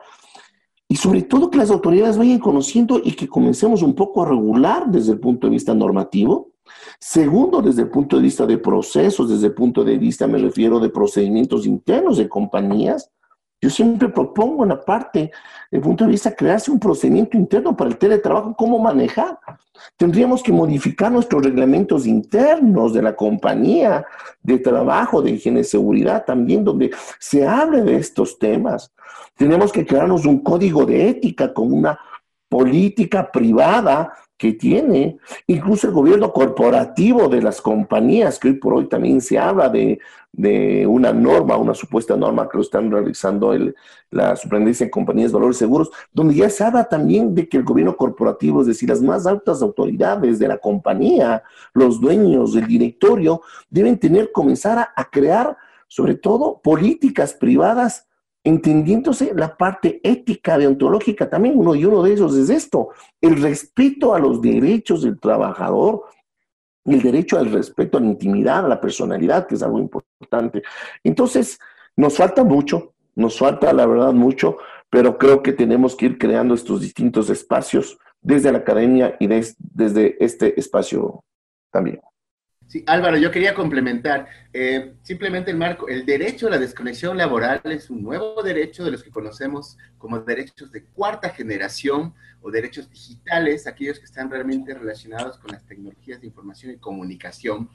Y sobre todo que las autoridades vayan conociendo y que comencemos un poco a regular desde el punto de vista normativo. Segundo, desde el punto de vista de procesos, desde el punto de vista, me refiero, de procedimientos internos de compañías, yo siempre propongo en la parte, el punto de vista, crearse un procedimiento interno para el teletrabajo, cómo manejar. Tendríamos que modificar nuestros reglamentos internos de la compañía de trabajo, de higiene y seguridad también, donde se hable de estos temas. Tenemos que crearnos un código de ética con una política privada que tiene. Incluso el gobierno corporativo de las compañías, que hoy por hoy también se habla de, una norma, una supuesta norma que lo están realizando el, la superintendencia en compañías de valores seguros, donde ya se habla también de que el gobierno corporativo, es decir, las más altas autoridades de la compañía, los dueños del directorio, deben tener, comenzar a crear sobre todo políticas privadas entendiéndose la parte ética, deontológica también, uno y uno de ellos es esto, el respeto a los derechos del trabajador, el derecho al respeto a la intimidad, a la personalidad, que es algo importante. Entonces, nos falta mucho, nos falta la verdad mucho, pero creo que tenemos que ir creando estos distintos espacios desde la academia y desde este espacio también. Sí, Álvaro, yo quería complementar. Eh, simplemente el marco, el derecho a la desconexión laboral es un nuevo derecho de los que conocemos como derechos de cuarta generación o derechos digitales, aquellos que están realmente relacionados con las tecnologías de información y comunicación.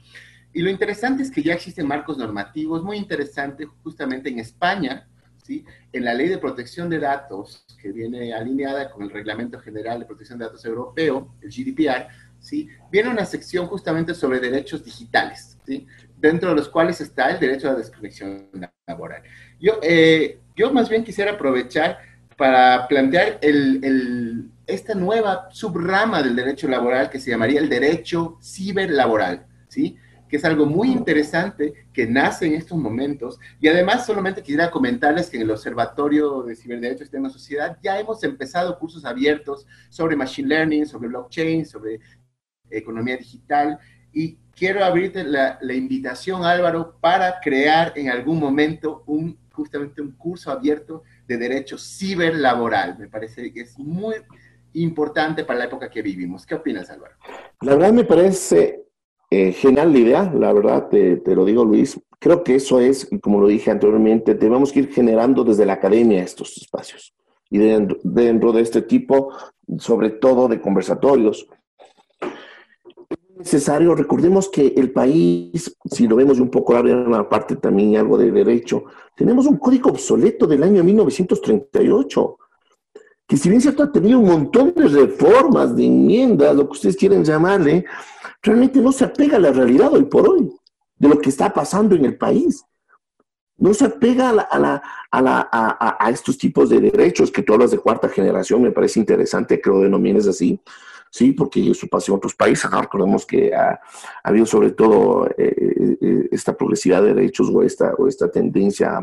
Y lo interesante es que ya existen marcos normativos muy interesantes justamente en España, ¿sí? en la ley de protección de datos, que viene alineada con el Reglamento General de Protección de Datos Europeo, el GDPR, ¿sí? viene una sección justamente sobre derechos digitales, ¿sí? dentro de los cuales está el derecho a la desconexión laboral. Yo, eh, yo más bien quisiera aprovechar para plantear el, esta nueva subrama del derecho laboral que se llamaría el derecho ciberlaboral, ¿sí? que es algo muy interesante que nace en estos momentos. Y además solamente quisiera comentarles que en el Observatorio de Ciberderechos de la Sociedad ya hemos empezado cursos abiertos sobre Machine Learning, sobre blockchain, sobre economía digital. Y quiero abrirte la, invitación, Álvaro, para crear en algún momento un, justamente un curso abierto de derecho ciberlaboral. Me parece que es muy importante para la época que vivimos. ¿Qué opinas, Álvaro? La verdad me parece eh, genial la idea, la verdad, te, te, lo digo, Luis. Creo que eso es, como lo dije anteriormente, debemos ir generando desde la academia estos espacios. Y dentro, dentro de este tipo, sobre todo de conversatorios, necesario, recordemos que el país, si lo vemos un poco, abre una parte también algo de derecho, tenemos un código obsoleto del año 1938, que si bien cierto ha tenido un montón de reformas, de enmiendas, lo que ustedes quieren llamarle, realmente no se apega a la realidad hoy por hoy, de lo que está pasando en el país. No se apega a, la, a, la, a, a estos tipos de derechos que tú hablas de cuarta generación, me parece interesante que lo denomines así ¿sí? porque eso pasa en otros países. Recordemos que ha, habido sobre todo eh, eh, esta progresividad de derechos o esta, o esta tendencia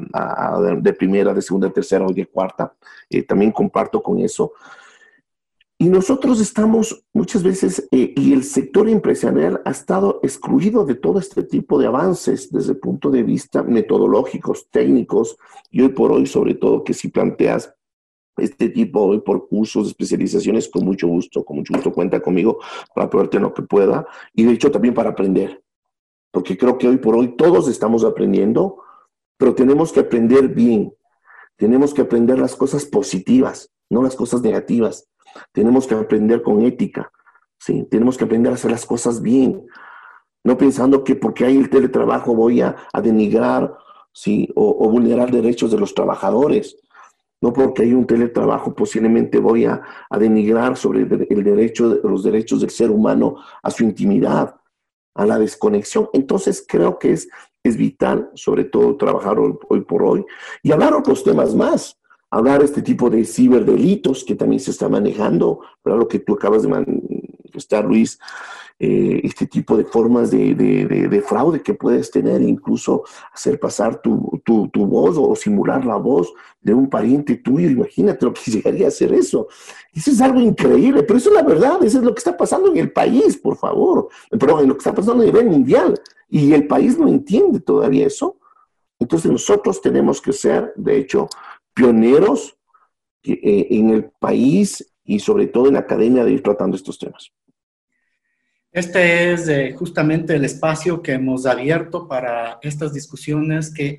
de primera, de segunda, de tercera o de cuarta. Eh, también comparto con eso. Y nosotros estamos muchas veces, y el sector empresarial ha estado excluido de todo este tipo de avances desde el punto de vista metodológicos, técnicos, y hoy por hoy, sobre todo, que si planteas este tipo hoy por cursos especializaciones, con mucho gusto, con mucho gusto cuenta conmigo para apoyarte lo que pueda. Y de hecho también para aprender, porque creo que hoy por hoy todos estamos aprendiendo, pero tenemos que aprender bien, tenemos que aprender las cosas positivas, no las cosas negativas, tenemos que aprender con ética, ¿sí? tenemos que aprender a hacer las cosas bien, no pensando que porque hay el teletrabajo voy a, denigrar ¿sí? o vulnerar derechos de los trabajadores no porque hay un teletrabajo posiblemente voy a, denigrar sobre el derecho, los derechos del ser humano a su intimidad, a la desconexión. Entonces creo que es, es vital, sobre todo, trabajar hoy, por hoy y hablar otros temas más. Hablar este tipo de ciberdelitos que también se está manejando, pero lo que tú acabas de manifestar, Luis, eh, este tipo de formas de, de, fraude que puedes tener, incluso hacer pasar tu, tu, voz o simular la voz de un pariente tuyo. Imagínate lo que llegaría a hacer eso. Eso es algo increíble, pero eso es la verdad, eso es lo que está pasando en el país, por favor, pero en lo que está pasando a nivel mundial. Y el país no entiende todavía eso. Entonces nosotros tenemos que ser, de hecho, pioneros eh, en el país y sobre todo en la academia de ir tratando estos temas. Este es eh, justamente el espacio que hemos abierto para estas discusiones que,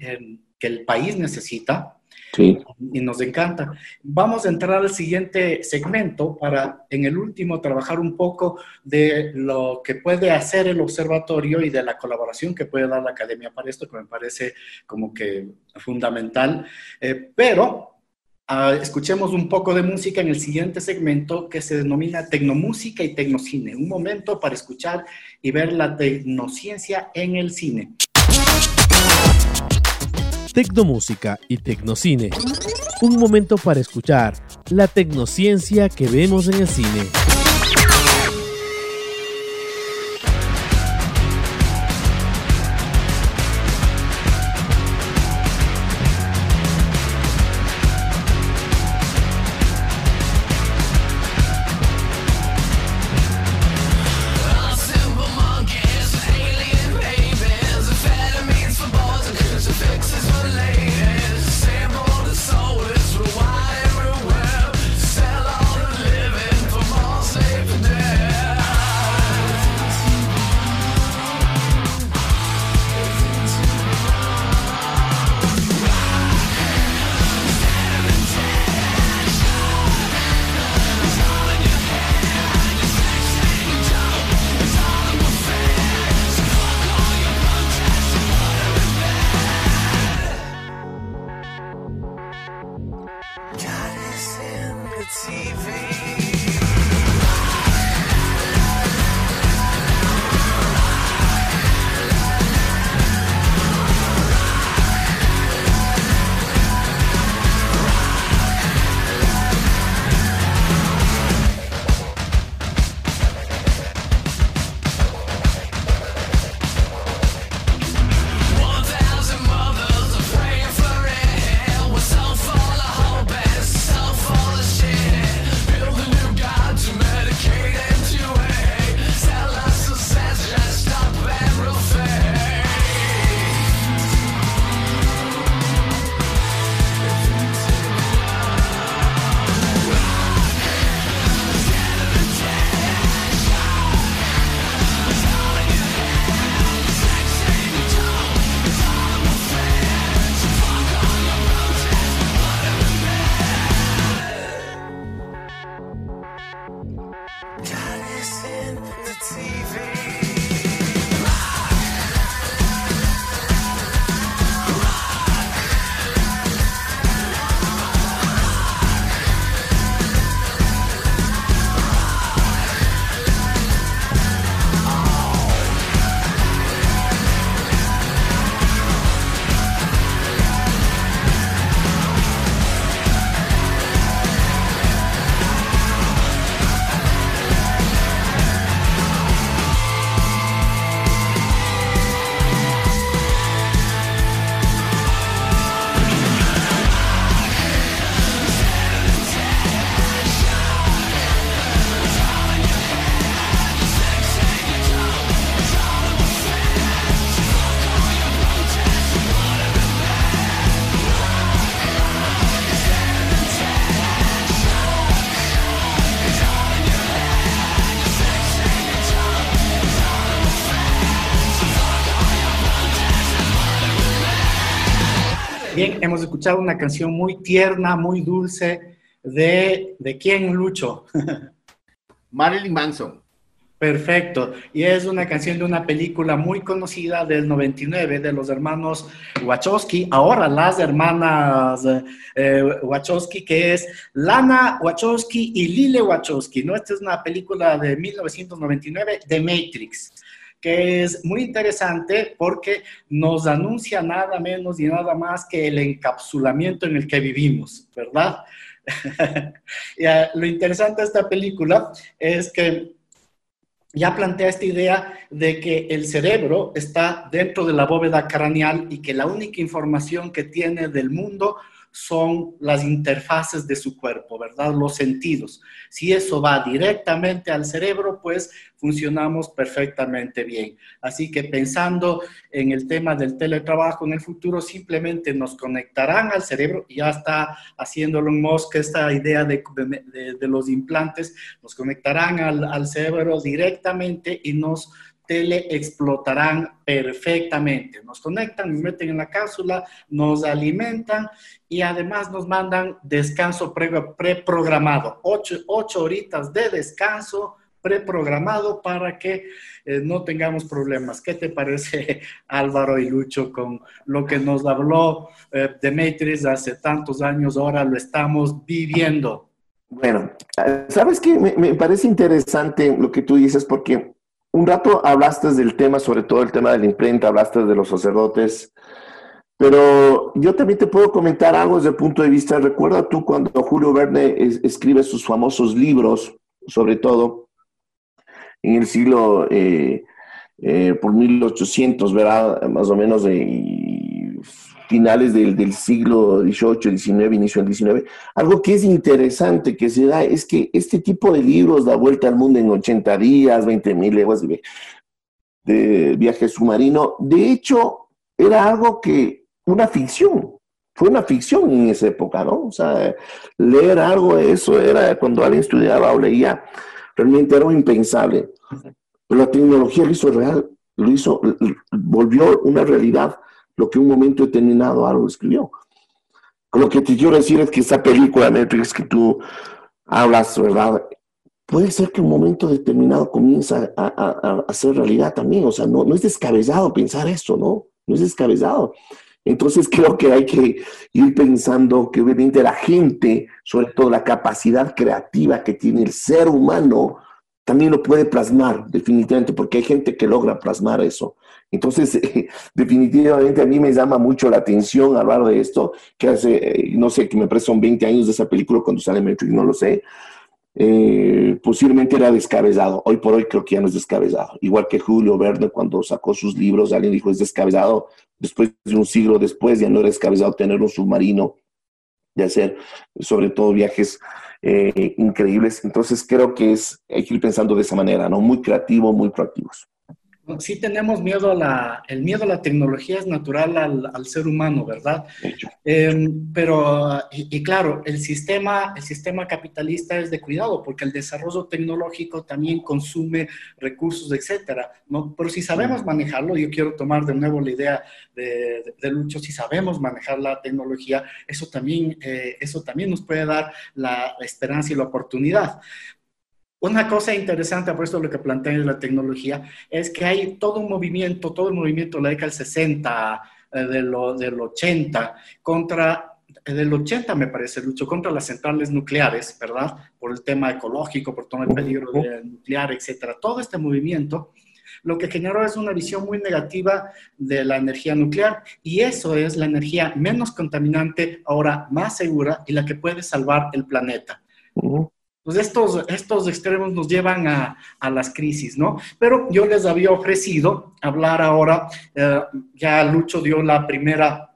que el país necesita. Sí. Y nos encanta. Vamos a entrar al siguiente segmento para, en el último, trabajar un poco de lo que puede hacer el observatorio y de la colaboración que puede dar la academia para esto, que me parece como que fundamental. Eh, pero ah, escuchemos un poco de música en el siguiente segmento que se denomina Tecnomúsica y Tecnocine. Un momento para escuchar y ver la tecnociencia en el cine. Tecnomúsica y Tecnocine. Un momento para escuchar la tecnociencia que vemos en el cine. Una canción muy tierna, muy dulce, de, ¿de quién, Lucho? Marilyn Manson. Perfecto. Y es una canción de una película muy conocida del 99 de los hermanos Wachowski, ahora las hermanas eh, Wachowski, que es Lana Wachowski y Lile Wachowski. ¿no? Esta es una película de 1999 de Matrix que es muy interesante porque nos anuncia nada menos y nada más que el encapsulamiento en el que vivimos, ¿verdad? lo interesante de esta película es que ya plantea esta idea de que el cerebro está dentro de la bóveda craneal y que la única información que tiene del mundo son las interfaces de su cuerpo, ¿verdad? Los sentidos. Si eso va directamente al cerebro, pues funcionamos perfectamente bien. Así que pensando en el tema del teletrabajo en el futuro, simplemente nos conectarán al cerebro, y ya está haciéndolo en Musk esta idea de, los implantes, nos conectarán al, al cerebro directamente y nos explotarán perfectamente. Nos conectan, nos meten en la cápsula, nos alimentan y además nos mandan descanso preprogramado. Ocho, ocho horitas de descanso preprogramado para que eh, no tengamos problemas. ¿Qué te parece, Álvaro y Lucho, con lo que nos habló eh, Demetris hace tantos años? Ahora lo estamos viviendo. Bueno, sabes que me, me, parece interesante lo que tú dices porque un rato hablaste del tema, sobre todo el tema de la imprenta, hablaste de los sacerdotes, pero yo también te puedo comentar algo desde el punto de vista, recuerda tú cuando Julio Verne escribe sus famosos libros, sobre todo en el siglo, eh, eh, por 1800, ¿verdad? Más o menos de finales del, del, siglo XVIII, XIX, inicio del XIX. Algo que es interesante que se da es que este tipo de libros da vuelta al mundo en 80 días, 20 mil leguas de, de viaje submarino. De hecho, era algo que, una ficción, fue una ficción en esa época, ¿no? O sea, leer algo de eso era cuando alguien estudiaba o leía Realmente era impensable. Pero la tecnología lo hizo real, lo hizo, volvió una realidad lo que un momento determinado algo escribió. Lo que te quiero decir es que esa película Matrix que tú hablas, ¿verdad? Puede ser que un momento determinado comienza a, a, ser realidad también. O sea, no, no es descabellado pensar esto, ¿no? No es descabellado. Entonces creo que hay que ir pensando que obviamente la gente, sobre todo la capacidad creativa que tiene el ser humano, también lo puede plasmar, definitivamente, porque hay gente que logra plasmar eso. Entonces, definitivamente a mí me llama mucho la atención hablar de esto, que hace, eh, no sé, que me parece son 20 años de esa película cuando sale Matrix, no lo sé. Eh, posiblemente era descabezado. Hoy por hoy creo que ya no es descabezado. Igual que Julio Verne cuando sacó sus libros, alguien dijo es descabezado después de un siglo después ya no era descabellado tener un submarino y hacer sobre todo viajes eh, increíbles. Entonces creo que es, hay que ir pensando de esa manera, ¿no? Muy creativo, muy proactivos sí tenemos miedo a la, el miedo a la tecnología es natural al, ser humano, ¿verdad? Em, pero, y, claro, el sistema, el sistema capitalista es de cuidado porque el desarrollo tecnológico también consume recursos, etcétera, ¿no? Pero si sabemos manejarlo, yo quiero tomar de nuevo la idea de, de, Lucho, si sabemos manejar la tecnología, eso también, eh, eso también nos puede dar la esperanza y la oportunidad. Una cosa interesante, por eso lo que plantea en la tecnología, es que hay todo un movimiento, todo el movimiento de la década del 60, eh, de lo, del 80, contra, eh, del 80 me parece, luchó contra las centrales nucleares, ¿verdad? Por el tema ecológico, por todo el peligro nuclear, etcétera. Todo este movimiento lo que generó es una visión muy negativa de la energía nuclear y eso es la energía menos contaminante, ahora más segura y la que puede salvar el planeta pues estos, estos extremos nos llevan a, a, las crisis, ¿no? Pero yo les había ofrecido hablar ahora, eh, ya Lucho dio la primera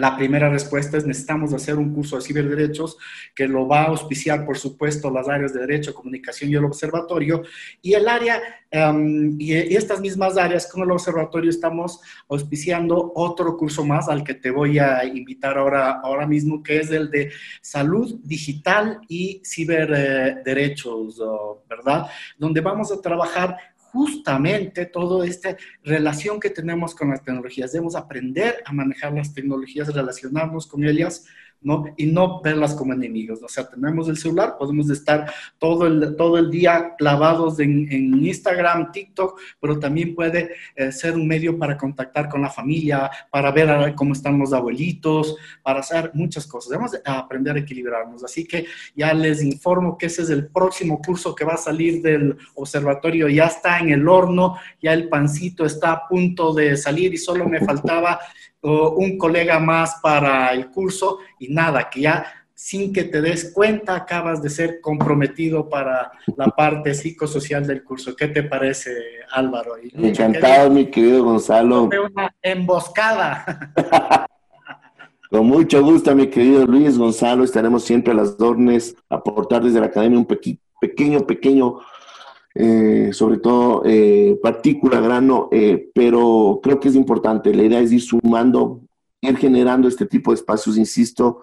la primera respuesta es necesitamos hacer un curso de ciberderechos que lo va a auspiciar, por supuesto, las áreas de derecho, comunicación y el observatorio. Y el área, um, y, estas mismas áreas con el observatorio estamos auspiciando otro curso más al que te voy a invitar ahora, ahora mismo, que es el de salud digital y ciberderechos, ¿verdad? Donde vamos a trabajar justamente toda esta relación que tenemos con las tecnologías. Debemos aprender a manejar las tecnologías, relacionarnos con ellas ¿no? Y no verlas como enemigos. O sea, tenemos el celular, podemos estar todo el, todo el día clavados en, Instagram, TikTok, pero también puede eh, ser un medio para contactar con la familia, para ver cómo están los abuelitos, para hacer muchas cosas. Debemos aprender a equilibrarnos. Así que ya les informo que ese es el próximo curso que va a salir del observatorio. Ya está en el horno, ya el pancito está a punto de salir y solo me faltaba un colega más para el curso y nada, que ya sin que te des cuenta acabas de ser comprometido para la parte psicosocial del curso. ¿Qué te parece, Álvaro? Encantado, mi querido Gonzalo. Una emboscada. Con mucho gusto, mi querido Luis Gonzalo. Estaremos siempre a las órdenes, aportar desde la academia un pequeño, pequeño eh, sobre todo eh, partícula, grano, eh, pero creo que es importante. La idea es ir sumando, ir generando este tipo de espacios, insisto,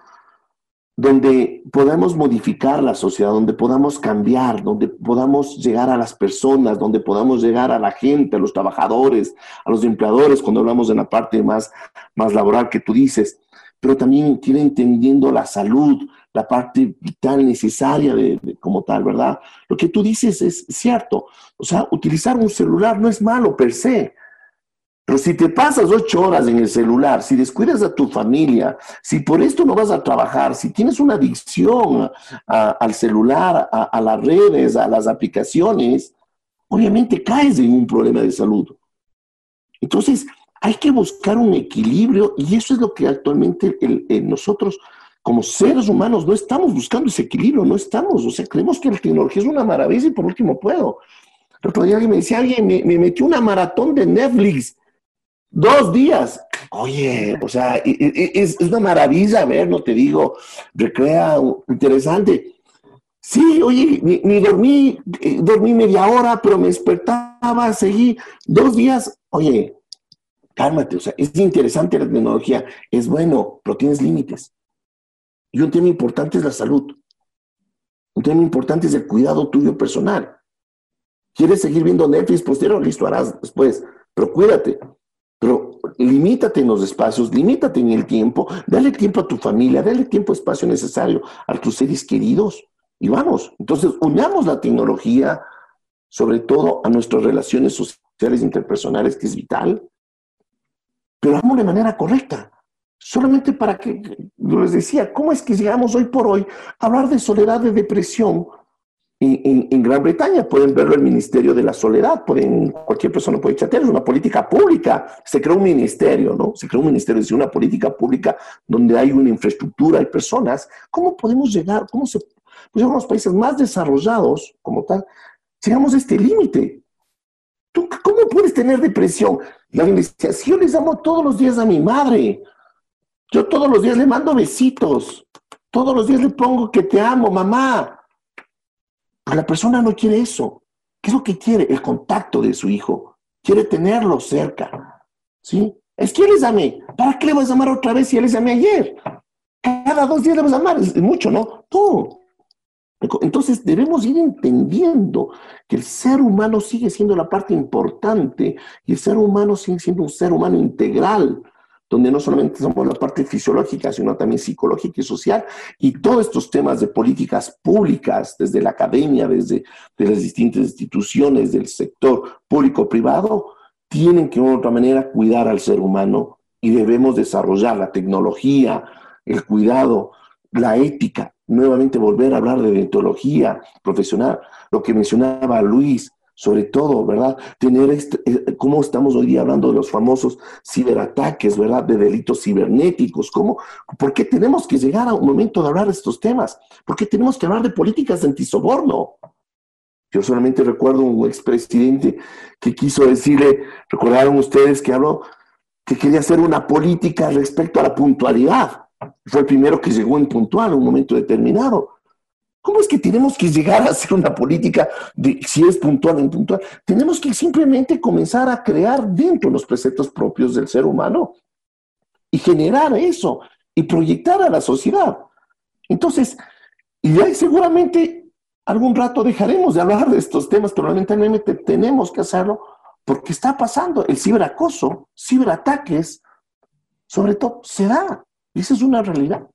donde podamos modificar la sociedad, donde podamos cambiar, donde podamos llegar a las personas, donde podamos llegar a la gente, a los trabajadores, a los empleadores, cuando hablamos de la parte más, más laboral que tú dices, pero también ir entendiendo la salud, la parte vital necesaria de, como tal, ¿verdad? Lo que tú dices es cierto. O sea, utilizar un celular no es malo per se. Pero si te pasas ocho horas en el celular, si descuidas a tu familia, si por esto no vas a trabajar, si tienes una adicción al celular, a, las redes, a las aplicaciones, obviamente caes en un problema de salud. Entonces, hay que buscar un equilibrio y eso es lo que actualmente nosotros como seres humanos no estamos buscando ese equilibrio, no estamos, o sea, creemos que la tecnología es una maravilla y por último puedo. El otro día alguien me decía, alguien me, me metió una maratón de Netflix Dos días. Oye, o sea, es, una maravilla ver, no te digo, recrea, interesante. Sí, oye, ni, dormí, eh, dormí media hora, pero me despertaba, seguí dos días. Oye, cálmate, o sea, es interesante la tecnología, es bueno, pero tienes límites. Y un tema importante es la salud. Un tema importante es el cuidado tuyo personal. ¿Quieres seguir viendo Netflix posterior? Listo, harás después, pero cuídate. Pero limítate en los espacios, limítate en el tiempo, dale tiempo a tu familia, dale tiempo, espacio necesario a tus seres queridos y vamos. Entonces, unamos la tecnología, sobre todo a nuestras relaciones sociales interpersonales, que es vital, pero hagamos de manera correcta. Solamente para que, les decía, ¿cómo es que llegamos hoy por hoy a hablar de soledad, de depresión, en, Gran Bretaña pueden verlo el Ministerio de la Soledad, pueden, cualquier persona puede chatear, es una política pública, se creó un ministerio, ¿no? Se creó un ministerio, es una política pública donde hay una infraestructura, hay personas. ¿Cómo podemos llegar, cómo se, pues en los países más desarrollados como tal, llegamos a este límite? ¿Tú cómo puedes tener depresión? La alguien decía, si yo les amo todos los días a mi madre, yo todos los días le mando besitos, todos los días le pongo que te amo, mamá, pero la persona no quiere eso. ¿Qué es lo que quiere? El contacto de su hijo. Quiere tenerlo cerca. ¿Sí? Es que les amé. ¿Para qué le vas a amar otra vez si ya les amé ayer? Cada dos días le vas a amar. Es mucho, ¿no? Tú. Entonces debemos ir entendiendo que el ser humano sigue siendo la parte importante y el ser humano sigue siendo un ser humano integral donde no solamente somos la parte fisiológica, sino también psicológica y social, y todos estos temas de políticas públicas, desde la academia, desde las distintas instituciones del sector público-privado, tienen que de otra manera cuidar al ser humano y debemos desarrollar la tecnología, el cuidado, la ética, nuevamente volver a hablar de deontología profesional, lo que mencionaba Luis, sobre todo, ¿verdad? Tener, este, eh, cómo estamos hoy día hablando de los famosos ciberataques, ¿verdad? De delitos cibernéticos, ¿cómo? ¿Por qué tenemos que llegar a un momento de hablar de estos temas? ¿Por qué tenemos que hablar de políticas de antisoborno? Yo solamente recuerdo un expresidente que quiso decirle, recordaron ustedes que habló, que quería hacer una política respecto a la puntualidad. Fue el primero que llegó en un momento determinado. ¿Cómo es que tenemos que llegar a hacer una política de si es puntual o impuntual? Tenemos que simplemente comenzar a crear dentro los preceptos propios del ser humano y generar eso y proyectar a la sociedad. Entonces, y ahí seguramente algún rato dejaremos de hablar de estos temas, pero lamentablemente tenemos que hacerlo porque está pasando el ciberacoso, ciberataques, sobre todo, se da. Y esa es una realidad.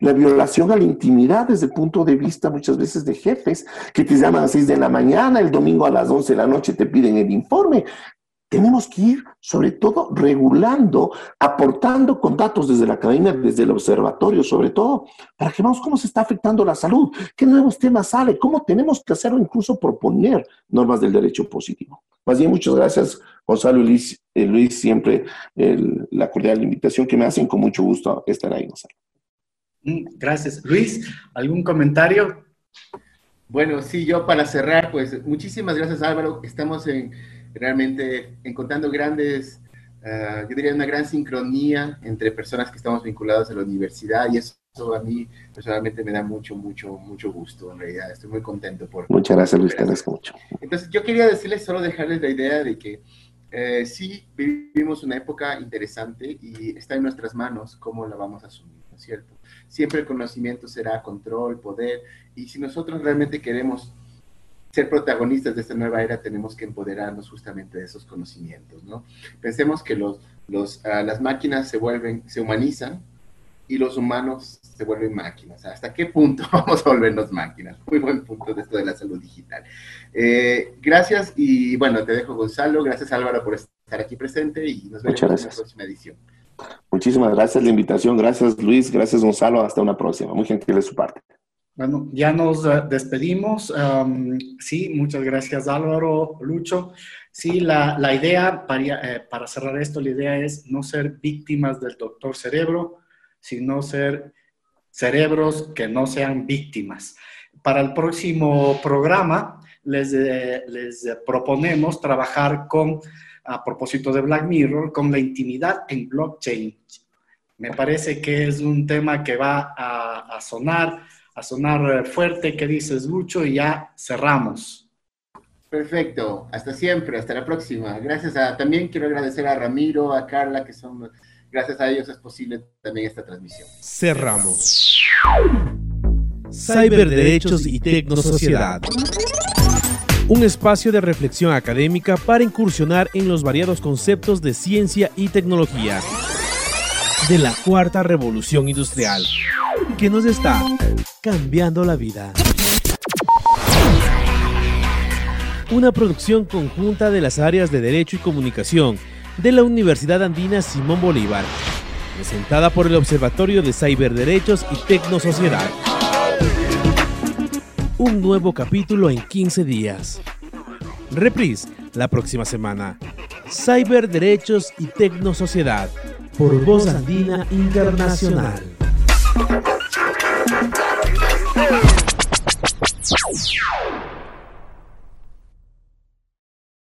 La violación a la intimidad desde el punto de vista muchas veces de jefes que te llaman a las 6 de la mañana, el domingo a las 11 de la noche te piden el informe. Tenemos que ir, sobre todo, regulando, aportando con datos desde la academia, desde el observatorio, sobre todo, para que veamos cómo se está afectando la salud, qué nuevos temas salen, cómo tenemos que hacerlo, incluso proponer normas del derecho positivo. Más bien, muchas gracias, Gonzalo y Luis, eh, Luis siempre la cordial invitación que me hacen, con mucho gusto estar ahí, Gonzalo. Mm, gracias. Luis, ¿algún comentario? Bueno, sí, yo para cerrar, pues muchísimas gracias Álvaro. Estamos en, realmente encontrando grandes, ah, yo diría una gran sincronía entre personas que estamos vinculadas a la universidad y eso a mí personalmente me da mucho, mucho, mucho gusto en realidad. Estoy muy contento por... Muchas gracias Luis, te agradezco mucho. Entonces yo quería decirles, solo dejarles la idea de que eh, sí vivimos una época interesante y está en nuestras manos cómo la vamos a asumir, ¿no es cierto? Siempre el conocimiento será control, poder, y si nosotros realmente queremos ser protagonistas de esta nueva era, tenemos que empoderarnos justamente de esos conocimientos, ¿no? Pensemos que los, los, ah, las máquinas se vuelven, se humanizan y los humanos se vuelven máquinas. ¿Hasta qué punto vamos a volvernos máquinas? Muy buen punto de esto de la salud digital. Eh, gracias y bueno, te dejo Gonzalo. Gracias Álvaro por estar aquí presente y nos vemos en la próxima edición. Muchísimas gracias la invitación. Gracias Luis, gracias Gonzalo. Hasta una próxima. Muy gentil de su parte. Bueno, ya nos eh, despedimos. sí, muchas gracias Álvaro, Lucho. Sí, la, idea, para, eh, para, cerrar esto, la idea es no ser víctimas del doctor cerebro, sino ser cerebros que no sean víctimas. Para el próximo programa les, eh, proponemos trabajar con, a propósito de Black Mirror, con la intimidad en blockchain. Me parece que es un tema que va a sonar a sonar fuerte, que dices, Lucho? Y ya cerramos. Perfecto, hasta siempre, hasta la próxima. Gracias a, también quiero agradecer a Ramiro, a Carla, que son, gracias a ellos es posible también esta transmisión. Cerramos. Cyberderechos y Tecnosociedad. Un espacio de reflexión académica para incursionar en los variados conceptos de ciencia y tecnología de la cuarta revolución industrial que nos está cambiando la vida. Una producción conjunta de las áreas de Derecho y Comunicación de la Universidad Andina Simón Bolívar, presentada por el Observatorio de Cyberderechos y Tecnosociedad. Un nuevo capítulo en 15 días. Reprise la próxima semana. Cyberderechos y Tecnosociedad por Voz Andina Internacional.